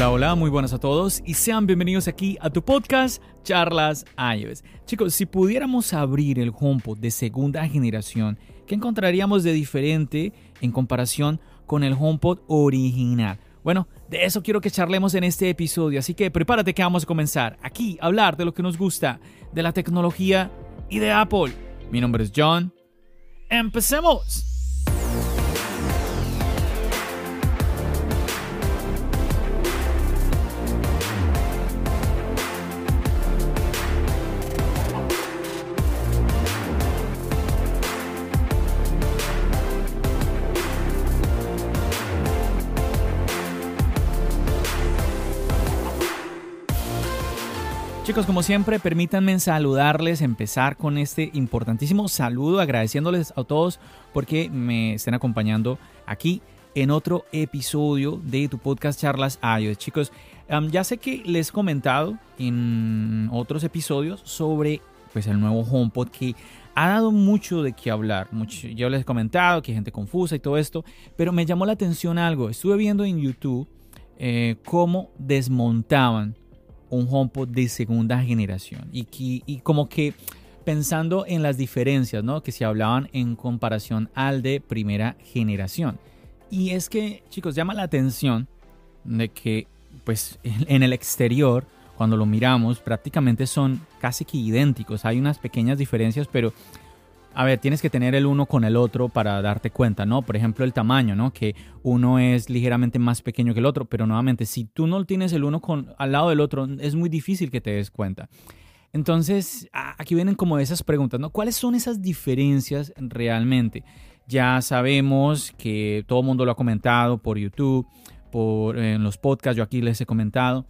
Hola, hola, muy buenas a todos y sean bienvenidos aquí a tu podcast Charlas iOS. Chicos, si pudiéramos abrir el HomePod de segunda generación, ¿qué encontraríamos de diferente en comparación con el HomePod original? Bueno, de eso quiero que charlemos en este episodio, así que prepárate que vamos a comenzar aquí a hablar de lo que nos gusta, de la tecnología y de Apple. Mi nombre es John. ¡Empecemos! Chicos, como siempre, permítanme saludarles, empezar con este importantísimo saludo, agradeciéndoles a todos porque me estén acompañando aquí en otro episodio de tu podcast Charlas iOS. Chicos, ya sé que les he comentado en otros episodios sobre pues, el nuevo HomePod que ha dado mucho de qué hablar. Mucho, yo les he comentado que hay gente confusa y todo esto, pero me llamó la atención algo. Estuve viendo en YouTube eh, cómo desmontaban un HomePod de segunda generación y, y como que pensando en las diferencias ¿no? que se hablaban en comparación al de primera generación. Y es que, chicos, llama la atención de que, pues, en el exterior, cuando lo miramos, prácticamente son casi que idénticos. Hay unas pequeñas diferencias, pero a ver, tienes que tener el uno con el otro para darte cuenta, ¿no? Por ejemplo, el tamaño, ¿no? Que uno es ligeramente más pequeño que el otro, pero nuevamente, si tú no tienes el uno con, al lado del otro, es muy difícil que te des cuenta. Entonces, aquí vienen como esas preguntas, ¿no? ¿Cuáles son esas diferencias realmente? Ya sabemos que todo el mundo lo ha comentado por YouTube, por en los podcasts, yo aquí les he comentado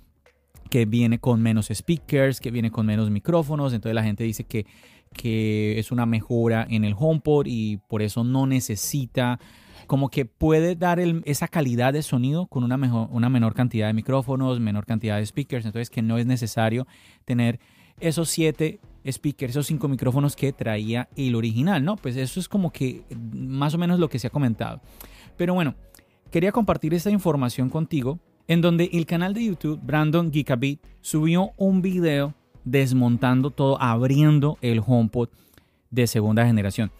que viene con menos speakers, que viene con menos micrófonos, entonces la gente dice que que es una mejora en el HomePod y por eso no necesita como que puede dar esa calidad de sonido con una, mejor, una menor cantidad de micrófonos, menor cantidad de speakers, entonces que no es necesario tener esos siete speakers, esos cinco micrófonos que traía el original, ¿no? Pues eso es como que más o menos lo que se ha comentado. Pero bueno, quería compartir esta información contigo en donde el canal de YouTube Brandon Geekabit subió un video desmontando todo, abriendo el HomePod de segunda generación.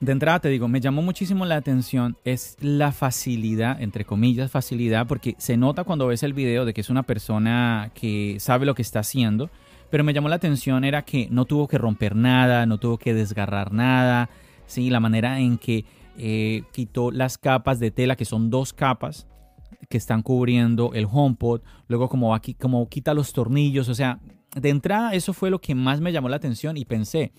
De entrada te digo, me llamó muchísimo la atención es la facilidad, entre comillas, facilidad, porque se nota cuando ves el video de que es una persona que sabe lo que está haciendo, pero me llamó la atención era que no tuvo que romper nada, no tuvo que desgarrar nada, ¿sí? la manera en que eh, quitó las capas de tela, que son dos capas que están cubriendo el HomePod, luego como, aquí, como quita los tornillos, o sea, de entrada eso fue lo que más me llamó la atención y pensé,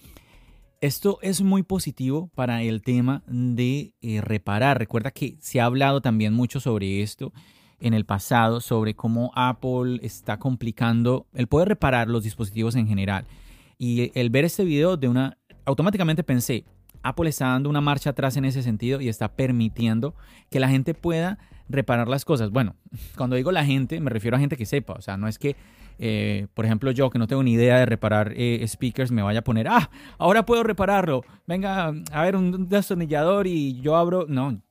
esto es muy positivo para el tema de eh, reparar. Recuerda que se ha hablado también mucho sobre esto en el pasado, sobre cómo Apple está complicando el poder reparar los dispositivos en general. Y el ver este video de una, automáticamente pensé, Apple está dando una marcha atrás en ese sentido y está permitiendo que la gente pueda reparar las cosas. Bueno, cuando digo la gente, me refiero a gente que sepa, o sea, no es que eh, por ejemplo, yo que no tengo ni idea de reparar eh, speakers, me vaya a poner, ah, ahora puedo repararlo. Venga, a ver, un destornillador y yo abro. No,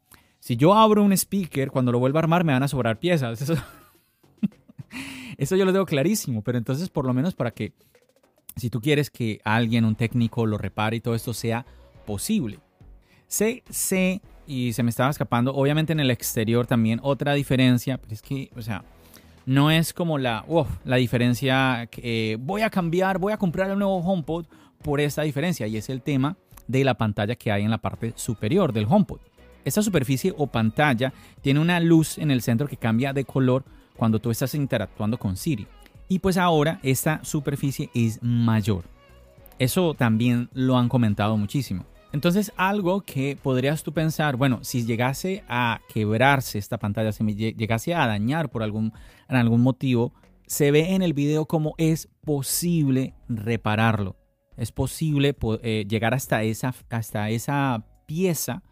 si yo abro un speaker, cuando lo vuelva a armar me van a sobrar piezas. Eso, yo lo tengo clarísimo, pero entonces por lo menos para que, si tú quieres que alguien, un técnico, lo repare y todo esto sea posible. Sé, sé, y se me estaba escapando, obviamente en el exterior también otra diferencia, pero es que, o sea, no es como la, la diferencia que voy a cambiar, voy a comprar el nuevo HomePod por esta diferencia y es el tema de la pantalla que hay en la parte superior del HomePod. Esta superficie o pantalla tiene una luz en el centro que cambia de color cuando tú estás interactuando con Siri. Y pues ahora esta superficie es mayor. Eso también lo han comentado muchísimo. Entonces, algo que podrías tú pensar, bueno, si llegase a quebrarse esta pantalla, si me llegase a dañar por algún, algún motivo, se ve en el video cómo es posible repararlo. Es posible eh, llegar hasta esa, hasta esa pieza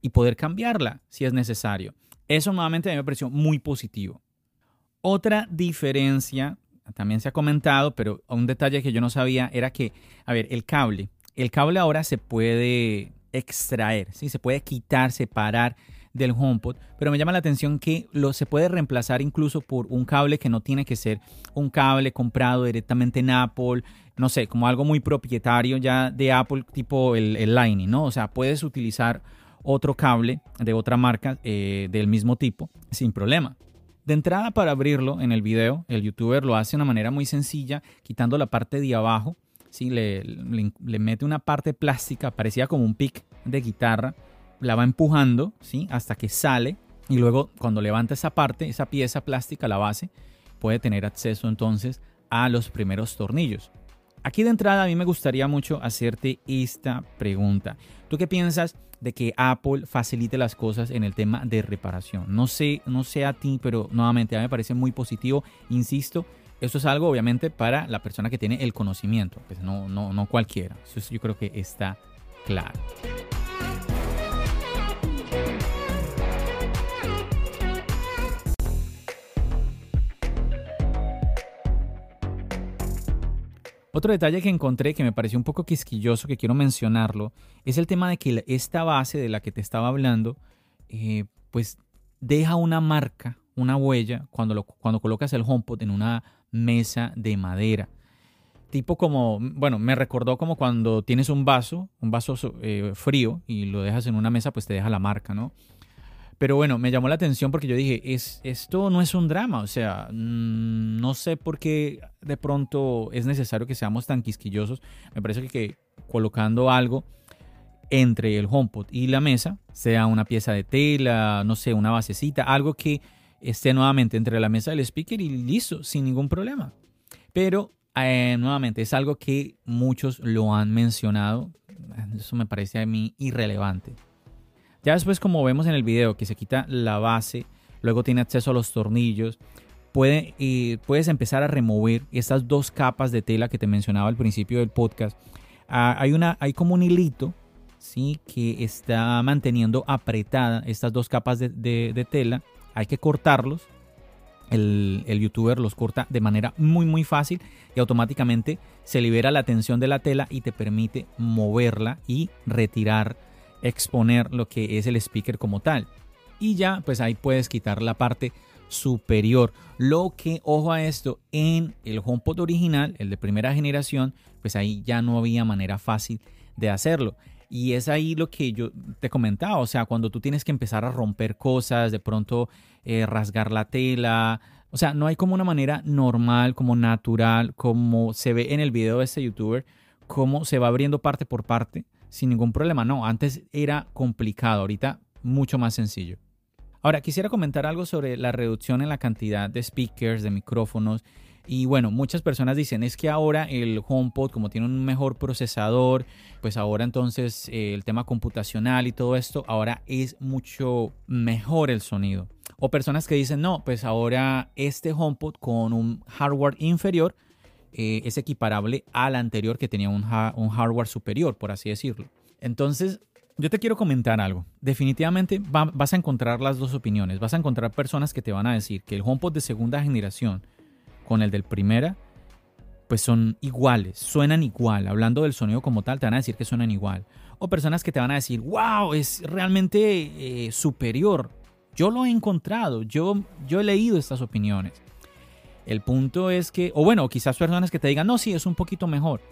y poder cambiarla si es necesario. Eso nuevamente a mí me pareció muy positivo. Otra diferencia, también se ha comentado, pero un detalle que yo no sabía era que, a ver, el cable el cable ahora se puede extraer, ¿sí? se puede quitar, separar del HomePod, pero me llama la atención que lo, se puede reemplazar incluso por un cable que no tiene que ser un cable comprado directamente en Apple, no sé, como algo muy propietario ya de Apple, tipo el, Lightning, ¿no? O sea, puedes utilizar otro cable de otra marca eh, del mismo tipo sin problema. De entrada para abrirlo en el video, el youtuber lo hace de una manera muy sencilla, quitando la parte de abajo ¿sí? Le, le, mete una parte plástica, parecía como un pick de guitarra, la va empujando ¿sí? hasta que sale y luego cuando levanta esa parte, esa pieza plástica, la base, puede tener acceso entonces a los primeros tornillos. Aquí de entrada a mí me gustaría mucho hacerte esta pregunta. ¿Tú qué piensas de que Apple facilite las cosas en el tema de reparación? No sé, no sé a ti, pero nuevamente a mí me parece muy positivo. Insisto, esto es algo obviamente para la persona que tiene el conocimiento, pues no, no, no cualquiera. Eso yo creo que está claro. Otro detalle que encontré que me pareció un poco quisquilloso, que quiero mencionarlo, es el tema de que esta base de la que te estaba hablando, eh, pues deja una marca, una huella, cuando, cuando colocas el HomePod en una mesa de madera. Tipo como, bueno, me recordó como cuando tienes un vaso, un vaso eh, frío y lo dejas en una mesa, pues te deja la marca, ¿no? Pero bueno, me llamó la atención porque yo dije, es, esto no es un drama, o sea, mm, no sé por qué de pronto es necesario que seamos tan quisquillosos. Me parece que, colocando algo entre el HomePod y la mesa, sea una pieza de tela, no sé, una basecita, algo que esté nuevamente entre la mesa del speaker y listo, sin ningún problema. Pero eh, nuevamente es algo que muchos lo han mencionado. Eso me parece a mí irrelevante. Ya después, como vemos en el video, que se quita la base, luego tiene acceso a los tornillos, puede, eh, puedes empezar a remover estas dos capas de tela que te mencionaba al principio del podcast. Ah, hay, una, hay como un hilito ¿sí? que está manteniendo apretada estas dos capas de tela hay que cortarlos. El, youtuber los corta de manera muy muy fácil y automáticamente se libera la tensión de la tela y te permite moverla y retirar, exponer lo que es el speaker como tal. Y ya pues ahí puedes quitar la parte superior. Lo que, ojo a esto, en el HomePod original, el de primera generación, pues ahí ya no había manera fácil de hacerlo. Y es ahí lo que yo te comentaba, o sea, cuando tú tienes que empezar a romper cosas, de pronto eh, rasgar la tela, o sea, no hay como una manera normal, como natural, como se ve en el video de este youtuber, cómo se va abriendo parte por parte sin ningún problema. No, antes era complicado, ahorita mucho más sencillo. Ahora, quisiera comentar algo sobre la reducción en la cantidad de speakers, de micrófonos y bueno, muchas personas dicen es que ahora el HomePod, como tiene un mejor procesador, pues ahora entonces eh, el tema computacional y todo esto, ahora es mucho mejor el sonido. O personas que dicen, no, pues ahora este HomePod con un hardware inferior eh, es equiparable al anterior que tenía un, un hardware superior, por así decirlo. Entonces, yo te quiero comentar algo. Definitivamente vas a encontrar las dos opiniones. Vas a encontrar personas que te van a decir que el HomePod de segunda generación con el del primera, pues son iguales, suenan igual. Hablando del sonido como tal, te van a decir que suenan igual. O personas que te van a decir, wow, es realmente eh, superior. Yo lo he encontrado, yo, yo he leído estas opiniones. El punto es que, o bueno, quizás personas que te digan, no, sí, es un poquito mejor.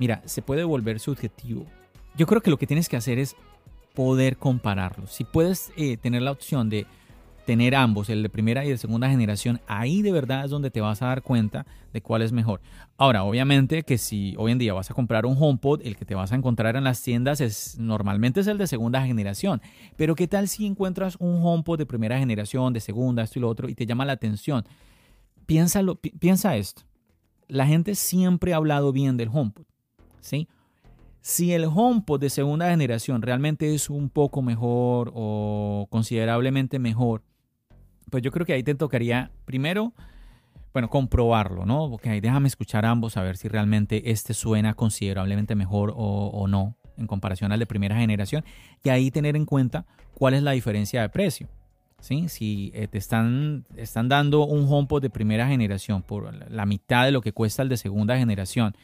Mira, se puede volver subjetivo. Yo creo que lo que tienes que hacer es poder compararlos. Si puedes eh, tener la opción de tener ambos, el de primera y de segunda generación, ahí de verdad es donde te vas a dar cuenta de cuál es mejor. Ahora, obviamente que si hoy en día vas a comprar un HomePod, el que te vas a encontrar en las tiendas es normalmente es el de segunda generación. Pero ¿qué tal si encuentras un HomePod de primera generación, de segunda, esto y lo otro y te llama la atención? Piénsalo, piensa esto. La gente siempre ha hablado bien del HomePod, ¿sí? Si el HomePod de segunda generación realmente es un poco mejor o considerablemente mejor, pues yo creo que ahí te tocaría primero, bueno, comprobarlo, ¿no? Porque ahí déjame escuchar ambos a ver si realmente este suena considerablemente mejor o, no en comparación al de primera generación y ahí tener en cuenta cuál es la diferencia de precio. ¿Sí? Si eh, te están, están dando un HomePod de primera generación por la mitad de lo que cuesta el de segunda generación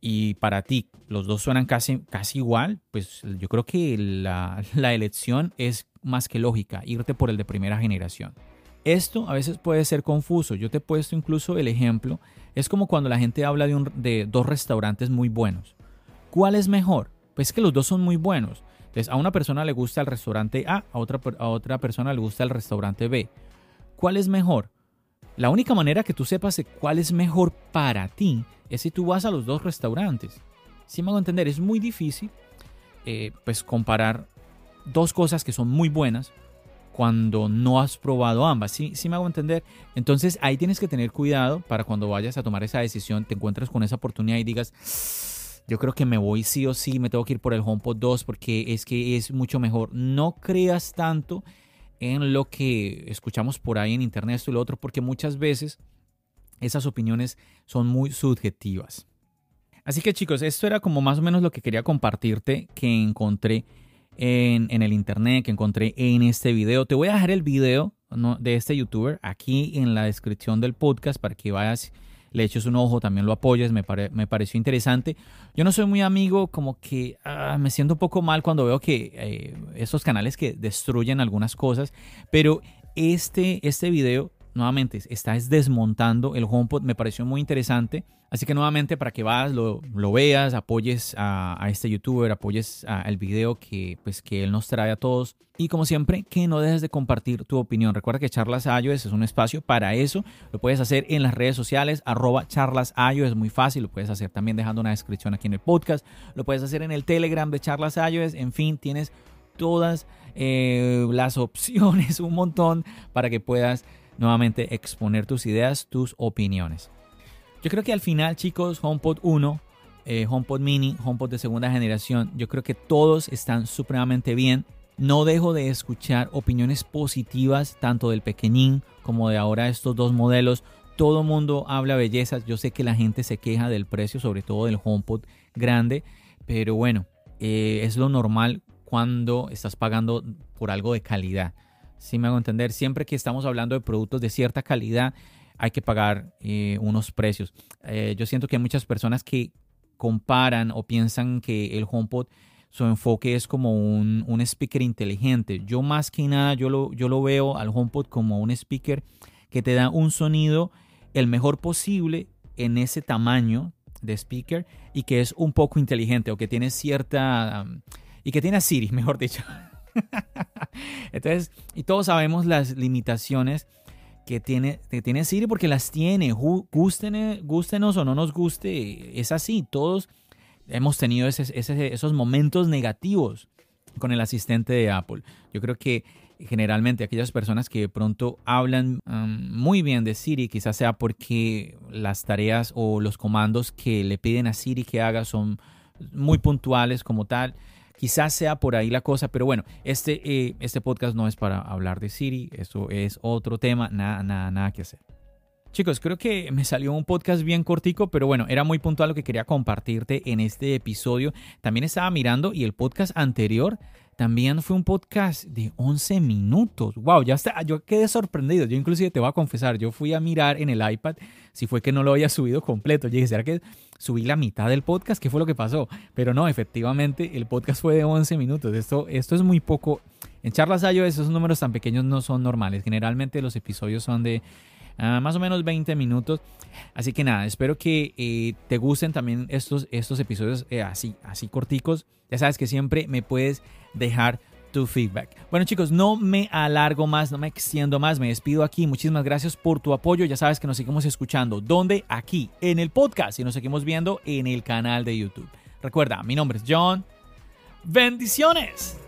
y para ti los dos suenan casi, casi igual, pues yo creo que la elección es más que lógica, irte por el de primera generación. Esto a veces puede ser confuso. Yo te he puesto incluso el ejemplo. Es como cuando la gente habla de, un, de dos restaurantes muy buenos. ¿Cuál es mejor? Pues que los dos son muy buenos. Entonces, a una persona le gusta el restaurante A, a otra, a otra persona le gusta el restaurante B. ¿Cuál es mejor? La única manera que tú sepas cuál es mejor para ti es si tú vas a los dos restaurantes. Si me entender, es muy difícil eh, pues comparar dos cosas que son muy buenas cuando no has probado ambas. ¿Sí, ¿Sí me hago entender? Entonces ahí tienes que tener cuidado para cuando vayas a tomar esa decisión, te encuentres con esa oportunidad y digas, yo creo que me voy sí o sí, me tengo que ir por el HomePod 2 porque es que es mucho mejor. No creas tanto en lo que escuchamos por ahí en internet, esto y lo otro, porque muchas veces esas opiniones son muy subjetivas. Así que chicos, esto era como más o menos lo que quería compartirte que encontré en, el internet, que encontré en este video. Te voy a dejar el video de este youtuber aquí en la descripción del podcast para que vayas, le eches un ojo, también lo apoyes, me, me pareció interesante. Yo no soy muy amigo, como que ah, me siento un poco mal cuando veo que eh, estos canales que destruyen algunas cosas, pero este, este video nuevamente está desmontando el HomePod, me pareció muy interesante. Así que nuevamente para que vas, lo, veas, apoyes a, este youtuber, apoyes al video que, pues, que él nos trae a todos. Y como siempre, que no dejes de compartir tu opinión. Recuerda que Charlas iOS es un espacio para eso. Lo puedes hacer en las redes sociales, arroba Charlas es muy fácil. Lo puedes hacer también dejando una descripción aquí en el podcast. Lo puedes hacer en el Telegram de Charlas iOS. En fin, tienes todas eh, las opciones, un montón para que puedas nuevamente exponer tus ideas, tus opiniones. Yo creo que al final, chicos, HomePod 1, eh, HomePod Mini, HomePod de segunda generación, yo creo que todos están supremamente bien. No dejo de escuchar opiniones positivas tanto del pequeñín como de ahora estos dos modelos. Todo mundo habla bellezas. Yo sé que la gente se queja del precio, sobre todo del HomePod grande, pero bueno, eh, es lo normal cuando estás pagando por algo de calidad. Si me hago entender, siempre que estamos hablando de productos de cierta calidad, hay que pagar eh, unos precios. Eh, yo siento que hay muchas personas que comparan o piensan que el HomePod, su enfoque es como un, un speaker inteligente. Yo más que nada, yo lo, yo lo veo al HomePod como un speaker que te da un sonido el mejor posible en ese tamaño de speaker y que es un poco inteligente o que tiene cierta... y que tiene Siri, mejor dicho. Entonces, y todos sabemos las limitaciones que tiene, que tiene Siri porque las tiene. Gusten, o no nos guste, es así. Todos hemos tenido esos momentos negativos con el asistente de Apple. Yo creo que generalmente aquellas personas que de pronto hablan muy bien de Siri, quizás sea porque las tareas o los comandos que le piden a Siri que haga son muy puntuales como tal. Quizás sea por ahí la cosa, pero bueno, este, eh, este podcast no es para hablar de Siri, eso es otro tema, nada, nada, nada que hacer. Chicos, creo que me salió un podcast bien cortico, pero bueno, era muy puntual lo que quería compartirte en este episodio. También estaba mirando y el podcast anterior también fue un podcast de 11 minutos. Wow, ya está, yo quedé sorprendido. Yo inclusive te voy a confesar, yo fui a mirar en el iPad si fue que no lo había subido completo. Yo dije, ¿será que subí la mitad del podcast? ¿Qué fue lo que pasó? Pero no, efectivamente, el podcast fue de 11 minutos. Esto, esto es muy poco. En charlas esos números tan pequeños no son normales. Generalmente los episodios son de Ah, más o menos 20 minutos. Así que nada, espero que eh, te gusten también estos, estos episodios eh, así, así corticos. Ya sabes que siempre me puedes dejar tu feedback. Bueno chicos, no me alargo más, no me extiendo más, me despido aquí. Muchísimas gracias por tu apoyo. Ya sabes que nos seguimos escuchando. ¿Dónde? Aquí, en el podcast y nos seguimos viendo en el canal de YouTube. Recuerda, mi nombre es John. Bendiciones.